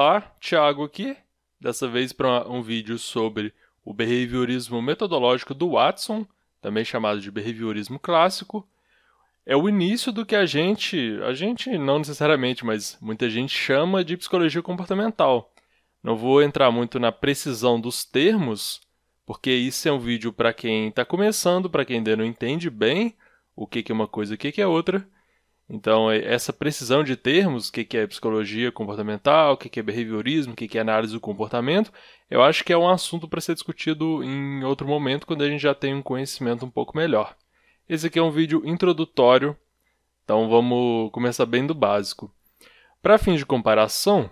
Olá, Thiago aqui, dessa vez para um vídeo sobre o behaviorismo metodológico do Watson, também chamado de behaviorismo clássico. É o início do que a gente, a gente não necessariamente, mas muita gente chama de psicologia comportamental. Não vou entrar muito na precisão dos termos, porque isso é um vídeo para quem está começando, para quem ainda não entende bem o que, é uma coisa e o que é outra. Então, é, essa precisão de termos, o que é psicologia comportamental, o que é behaviorismo, o que é análise do comportamento, eu acho que é um assunto para ser discutido em outro momento, quando a gente já tem um conhecimento um pouco melhor. Esse aqui é um vídeo introdutório, então vamos começar bem do básico. Para fins de comparação,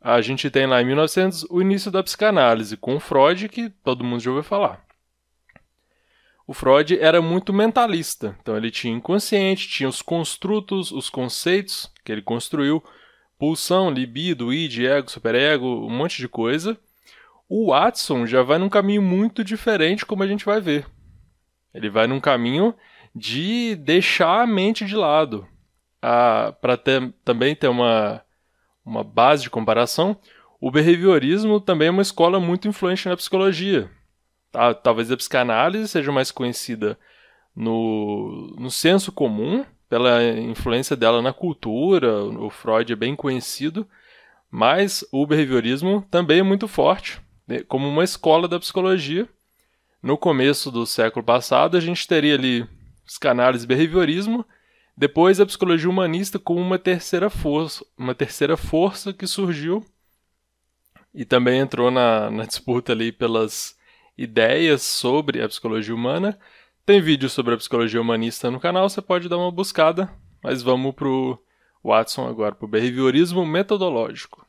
a gente tem lá em 1900 o início da psicanálise, com Freud, que todo mundo já ouviu falar o Freud era muito mentalista. Então ele tinha inconsciente, tinha os construtos, os conceitos que ele construiu, pulsão, libido, id, ego, superego, um monte de coisa. O Watson já vai num caminho muito diferente, como a gente vai ver. Ele vai num caminho de deixar a mente de lado. Para também ter uma, uma base de comparação, o behaviorismo também é uma escola muito influente na psicologia. Talvez a psicanálise seja mais conhecida no, no senso comum, pela influência dela na cultura, o Freud é bem conhecido, mas o behaviorismo também é muito forte, né? como uma escola da psicologia. No começo do século passado, a gente teria ali psicanálise e behaviorismo, depois a psicologia humanista com uma terceira força, uma terceira força que surgiu e também entrou na, na disputa ali pelas ideias sobre a psicologia humana. Tem vídeo sobre a psicologia humanista no canal, você pode dar uma buscada, mas vamos pro Watson agora, para o behaviorismo metodológico.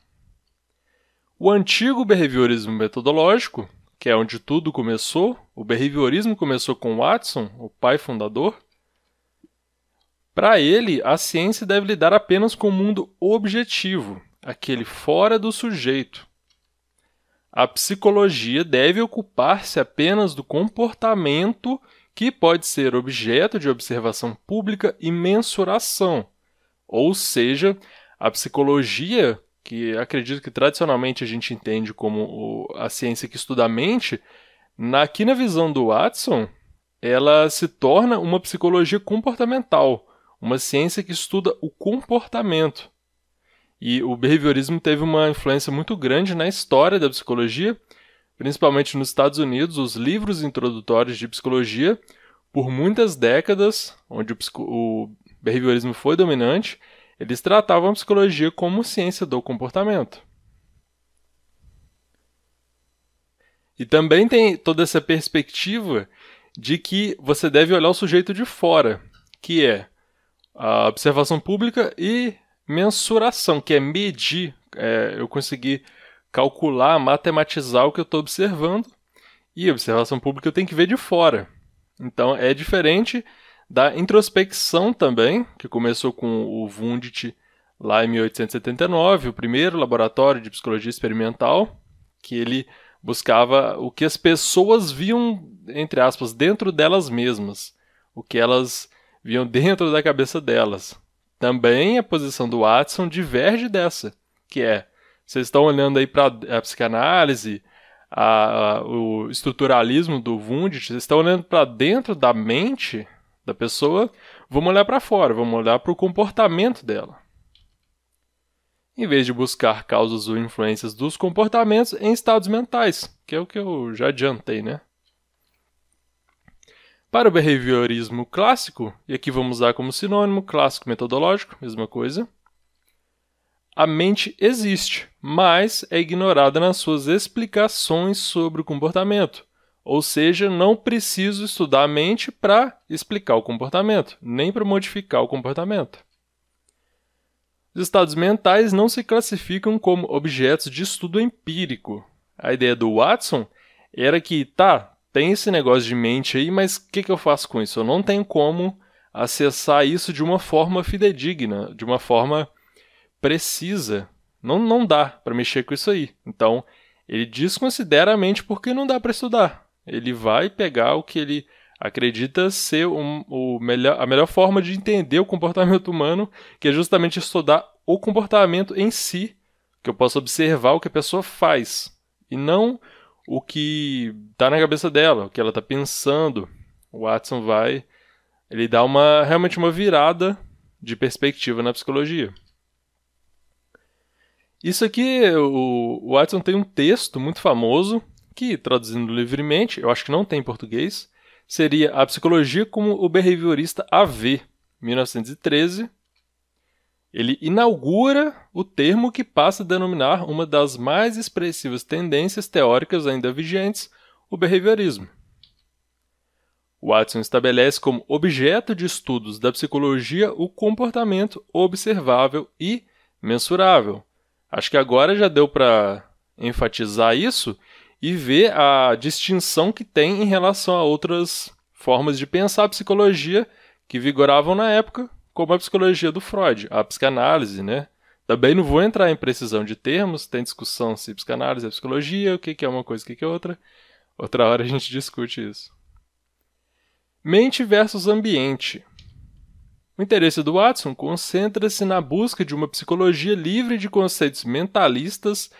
O antigo behaviorismo metodológico, que é onde tudo começou, o behaviorismo começou com Watson, o pai fundador. Para ele, a ciência deve lidar apenas com o mundo objetivo, aquele fora do sujeito, a psicologia deve ocupar-se apenas do comportamento que pode ser objeto de observação pública e mensuração. Ou seja, a psicologia, que acredito que tradicionalmente a gente entende como a ciência que estuda a mente, aqui na visão do Watson, ela se torna uma psicologia comportamental, uma ciência que estuda o comportamento. E o behaviorismo teve uma influência muito grande na história da psicologia, principalmente nos Estados Unidos, os livros introdutórios de psicologia, por muitas décadas, onde o, o behaviorismo foi dominante, eles tratavam a psicologia como ciência do comportamento. E também tem toda essa perspectiva de que você deve olhar o sujeito de fora, que é a observação pública e mensuração, que é medir, é, eu conseguir calcular, matematizar o que eu estou observando, e observação pública eu tenho que ver de fora. Então é diferente da introspecção também, que começou com o Wundt lá em 1879, o primeiro laboratório de psicologia experimental, que ele buscava o que as pessoas viam, entre aspas, dentro delas mesmas, o que elas viam dentro da cabeça delas. Também a posição do Watson diverge dessa, que é, vocês estão olhando aí para a psicanálise, a, a, o estruturalismo do Wundt, vocês estão olhando para dentro da mente da pessoa, vamos olhar para fora, vamos olhar para o comportamento dela. Em vez de buscar causas ou influências dos comportamentos em estados mentais, que é o que eu já adiantei, né? Para o behaviorismo clássico, e aqui vamos usar como sinônimo clássico metodológico, mesma coisa, a mente existe, mas é ignorada nas suas explicações sobre o comportamento. Ou seja, não preciso estudar a mente para explicar o comportamento, nem para modificar o comportamento. Os estados mentais não se classificam como objetos de estudo empírico. A ideia do Watson era que, tá, tem esse negócio de mente aí, mas o que, que eu faço com isso? Eu não tenho como acessar isso de uma forma fidedigna, de uma forma precisa. Não, não dá para mexer com isso aí. Então, ele desconsidera a mente porque não dá para estudar. Ele vai pegar o que ele acredita ser um, o melhor, a melhor forma de entender o comportamento humano, que é justamente estudar o comportamento em si, que eu possa observar o que a pessoa faz e não o que está na cabeça dela, o que ela está pensando. O Watson vai, ele dá uma realmente uma virada de perspectiva na psicologia. Isso aqui, o Watson tem um texto muito famoso que, traduzindo livremente, eu acho que não tem em português, seria A Psicologia como o Behaviorista AV, 1913. Ele inaugura o termo que passa a denominar uma das mais expressivas tendências teóricas ainda vigentes, o behaviorismo. Watson estabelece como objeto de estudos da psicologia o comportamento observável e mensurável. Acho que agora já deu para enfatizar isso e ver a distinção que tem em relação a outras formas de pensar a psicologia que vigoravam na época, como a psicologia do Freud, a psicanálise, né? Também não vou entrar em precisão de termos, tem discussão se psicanálise é psicologia, o que é uma coisa, o que é outra. Outra hora a gente discute isso. Mente versus ambiente. O interesse do Watson concentra-se na busca de uma psicologia livre de conceitos mentalistas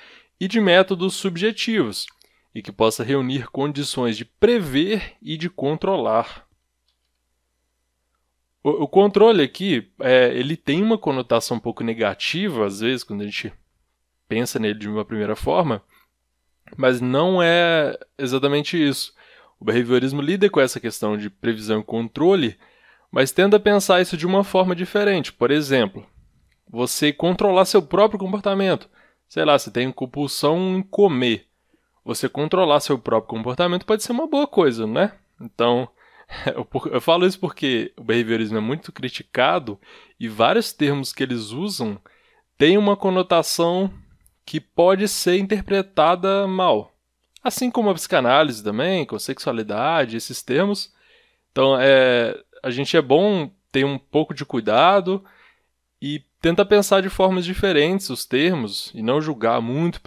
e de métodos subjetivos, e que possa reunir condições de prever e de controlar. O, o controle aqui, é, ele tem uma conotação um pouco negativa, às vezes, quando a gente pensa nele de uma primeira forma, mas não é exatamente isso. O behaviorismo lida com essa questão de previsão e controle, mas tenta pensar isso de uma forma diferente. Por exemplo, você controlar seu próprio comportamento. Sei lá, você tem compulsão em comer você controlar seu próprio comportamento pode ser uma boa coisa, né? Então, eu falo isso porque o behaviorismo é muito criticado e vários termos que eles usam têm uma conotação que pode ser interpretada mal. Assim como a psicanálise também, com sexualidade, esses termos. Então, é, a gente é bom ter um pouco de cuidado e tenta pensar de formas diferentes os termos e não julgar muito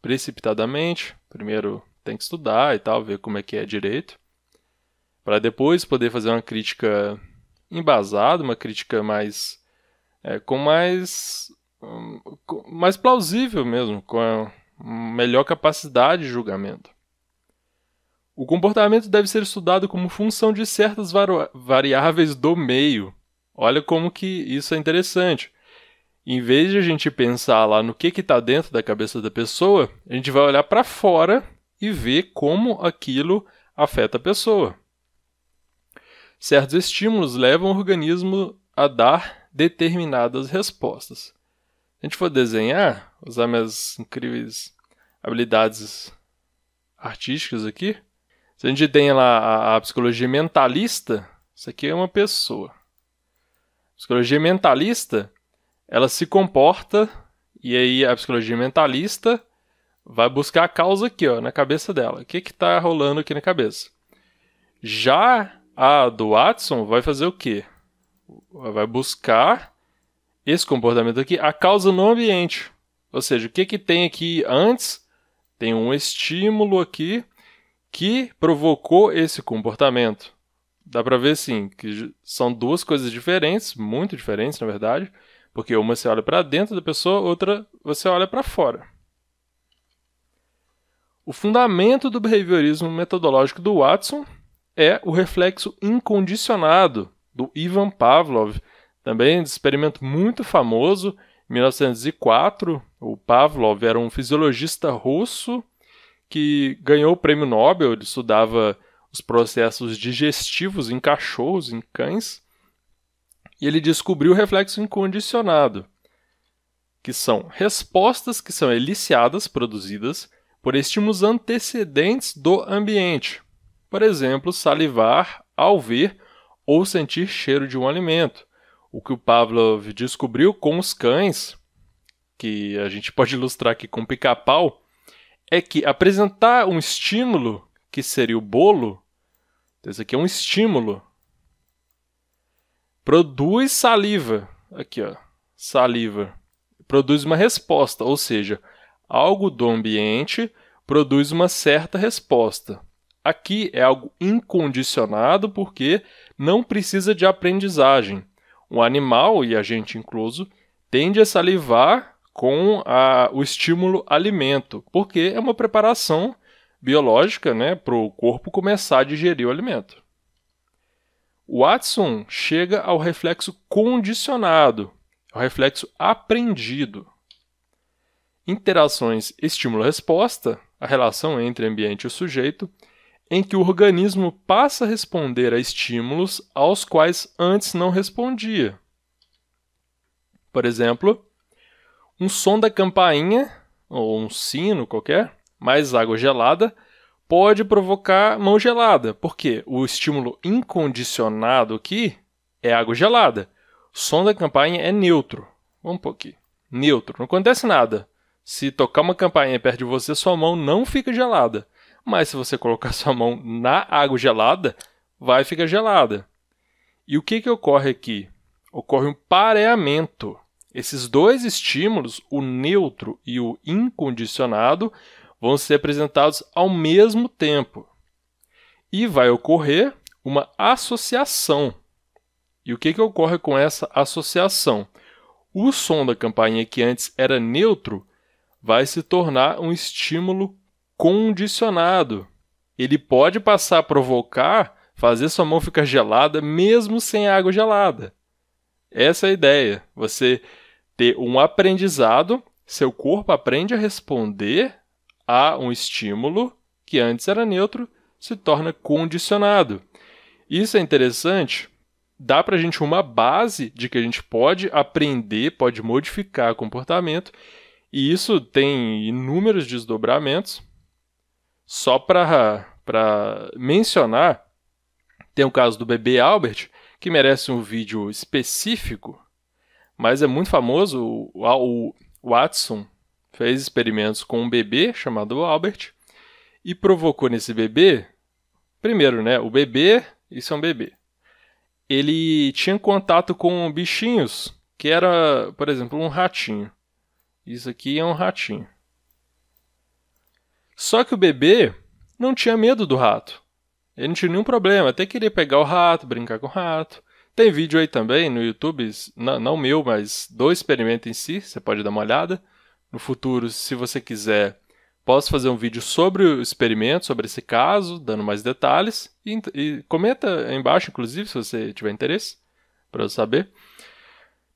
precipitadamente. Primeiro tem que estudar e tal, ver como é que é direito, para depois poder fazer uma crítica embasada, uma crítica mais é, com mais com, mais plausível mesmo, com a melhor capacidade de julgamento. O comportamento deve ser estudado como função de certas variáveis do meio. Olha como que isso é interessante em vez de a gente pensar lá no que está dentro da cabeça da pessoa, a gente vai olhar para fora e ver como aquilo afeta a pessoa. Certos estímulos levam o organismo a dar determinadas respostas. Se a gente for desenhar, usar minhas incríveis habilidades artísticas aqui, se a gente tem lá a, a psicologia mentalista, isso aqui é uma pessoa. Psicologia mentalista ela se comporta e aí a psicologia mentalista vai buscar a causa aqui, ó, na cabeça dela. O que que tá rolando aqui na cabeça? Já a do Watson vai fazer o quê? Vai buscar esse comportamento aqui, a causa no ambiente. Ou seja, o que que tem aqui antes? Tem um estímulo aqui que provocou esse comportamento. Dá para ver sim que são duas coisas diferentes, muito diferentes na verdade porque uma você olha para dentro da pessoa, outra você olha para fora. O fundamento do behaviorismo metodológico do Watson é o reflexo incondicionado do Ivan Pavlov, também um experimento muito famoso. Em 1904, o Pavlov era um fisiologista russo que ganhou o prêmio Nobel. Ele estudava os processos digestivos em cachorros, em cães, e ele descobriu o reflexo incondicionado, que são respostas que são eliciadas, produzidas por estímulos antecedentes do ambiente. Por exemplo, salivar ao ver ou sentir cheiro de um alimento. O que o Pavlov descobriu com os cães, que a gente pode ilustrar aqui com pica-pau, é que apresentar um estímulo, que seria o bolo, esse aqui é um estímulo, produz saliva. Aqui, ó. Saliva. Produz uma resposta, ou seja, algo do ambiente produz uma certa resposta. Aqui é algo incondicionado porque não precisa de aprendizagem. O animal, e a gente incluso, tende a salivar com a, o estímulo alimento, porque é uma preparação biológica né, para o corpo começar a digerir o alimento. Watson chega ao reflexo condicionado, ao reflexo aprendido. Interações estímulo-resposta, a relação entre ambiente e sujeito, em que o organismo passa a responder a estímulos aos quais antes não respondia. Por exemplo, um som da campainha, ou um sino qualquer, mais água gelada, pode provocar mão gelada, porque o estímulo incondicionado aqui é água gelada. O som da campainha é neutro. Vamos um pouquinho. Neutro. Não acontece nada. Se tocar uma campainha perto de você, sua mão não fica gelada. Mas se você colocar sua mão na água gelada, vai ficar gelada. E o que, que ocorre aqui? Ocorre um pareamento. Esses dois estímulos, o neutro e o incondicionado, vão ser apresentados ao mesmo tempo. E vai ocorrer uma associação. E o que, que ocorre com essa associação? O som da campainha, que antes era neutro, vai se tornar um estímulo condicionado. Ele pode passar a provocar, fazer sua mão ficar gelada mesmo sem água gelada. Essa é a ideia. Você ter um aprendizado, seu corpo aprende a responder a um estímulo que antes era neutro, se torna condicionado. Isso é interessante, dá para a gente uma base de que a gente pode aprender, pode modificar comportamento, e isso tem inúmeros desdobramentos. Só para mencionar, tem o caso do bebê Albert, que merece um vídeo específico, mas é muito famoso. O, Watson fez experimentos com um bebê chamado Albert e provocou nesse bebê, primeiro, né, o bebê, isso é um bebê. Ele tinha contato com bichinhos, que era, por exemplo, um ratinho. Isso aqui é um ratinho. Só que o bebê não tinha medo do rato. Ele não tinha nenhum problema, até queria pegar o rato, brincar com o rato. Tem vídeo aí também no YouTube, não, meu, mas do experimento em si, você pode dar uma olhada. No futuro, se você quiser, posso fazer um vídeo sobre o experimento, sobre esse caso, dando mais detalhes. E, e comenta aí embaixo, inclusive, se você tiver interesse, para eu saber.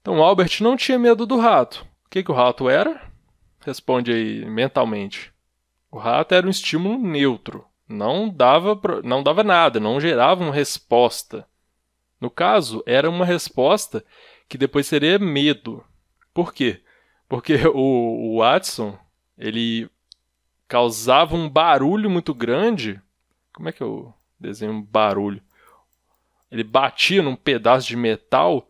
Então, Albert não tinha medo do rato. O que, que o rato era? Responde aí mentalmente. O rato era um estímulo neutro, não dava, não dava nada, não gerava uma resposta. No caso, era uma resposta que depois seria medo. Por quê? Porque o, o Watson, ele causava um barulho muito grande. Como é que eu desenho um barulho? Ele batia num pedaço de metal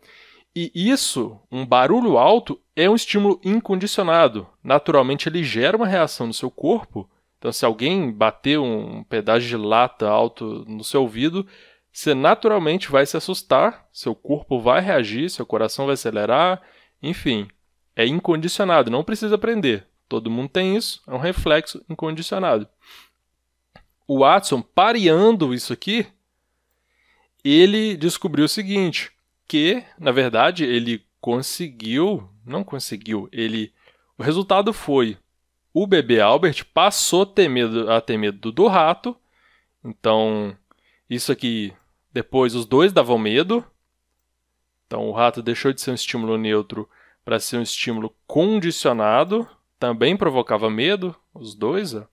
e isso, um barulho alto, é um estímulo incondicionado. Naturalmente, ele gera uma reação no seu corpo então, se alguém bater um pedaço de lata alto no seu ouvido, você naturalmente vai se assustar, seu corpo vai reagir, seu coração vai acelerar, enfim, é incondicionado, não precisa aprender. Todo mundo tem isso, é um reflexo incondicionado. O Watson, pareando isso aqui, ele descobriu o seguinte, que, na verdade, ele conseguiu, não conseguiu, ele o resultado foi o bebê Albert passou a ter medo, a ter medo do rato. Então, isso aqui, depois os dois davam medo. Então, o rato deixou de ser um estímulo neutro para ser um estímulo condicionado. Também provocava medo, os dois. Ó.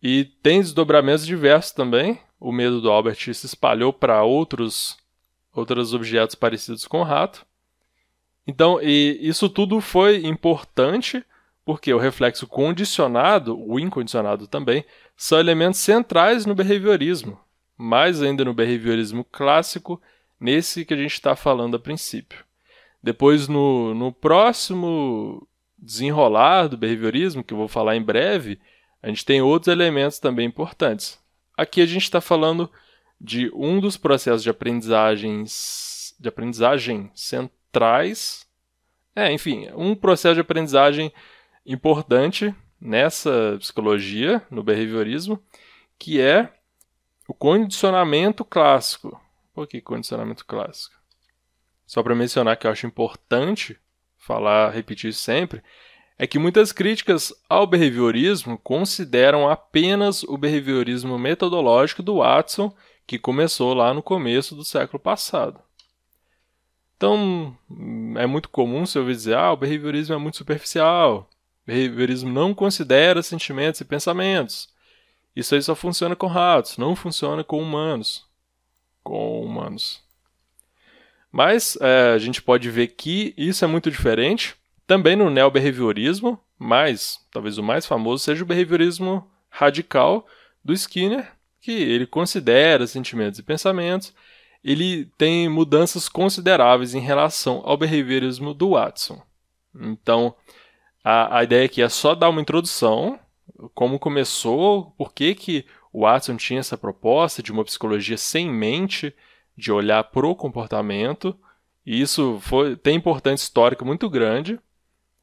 E tem desdobramentos diversos também. O medo do Albert se espalhou para outros, outros objetos parecidos com o rato. Então, isso tudo foi importante porque o reflexo condicionado, o incondicionado também, são elementos centrais no behaviorismo, mais ainda no behaviorismo clássico, nesse que a gente está falando a princípio. Depois, no, no próximo desenrolar do behaviorismo, que eu vou falar em breve, a gente tem outros elementos também importantes. Aqui a gente está falando de um dos processos de aprendizagens de aprendizagem centrais. É, enfim, um processo de aprendizagem importante nessa psicologia, no behaviorismo, que é o condicionamento clássico. Por que condicionamento clássico? Só para mencionar que eu acho importante falar, repetir sempre, é que muitas críticas ao behaviorismo consideram apenas o behaviorismo metodológico do Watson, que começou lá no começo do século passado. Então, é muito comum se ouvir dizer: ah, o behaviorismo é muito superficial, behaviorismo não considera sentimentos e pensamentos. Isso aí só funciona com ratos, não funciona com humanos. Com humanos. Mas é, a gente pode ver que isso é muito diferente também no neobehaviorismo, mas talvez o mais famoso seja o behaviorismo radical do Skinner, que ele considera sentimentos e pensamentos, ele tem mudanças consideráveis em relação ao behaviorismo do Watson. Então, a, a ideia aqui é só dar uma introdução, como começou, por que, que o Watson tinha essa proposta de uma psicologia sem mente, de olhar para o comportamento, e isso foi, tem importância histórica muito grande,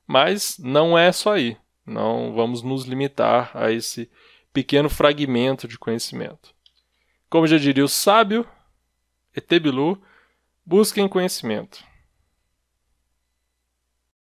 mas não é só aí. Não vamos nos limitar a esse pequeno fragmento de conhecimento. Como já diria o sábio, Etebilu, busquem conhecimento.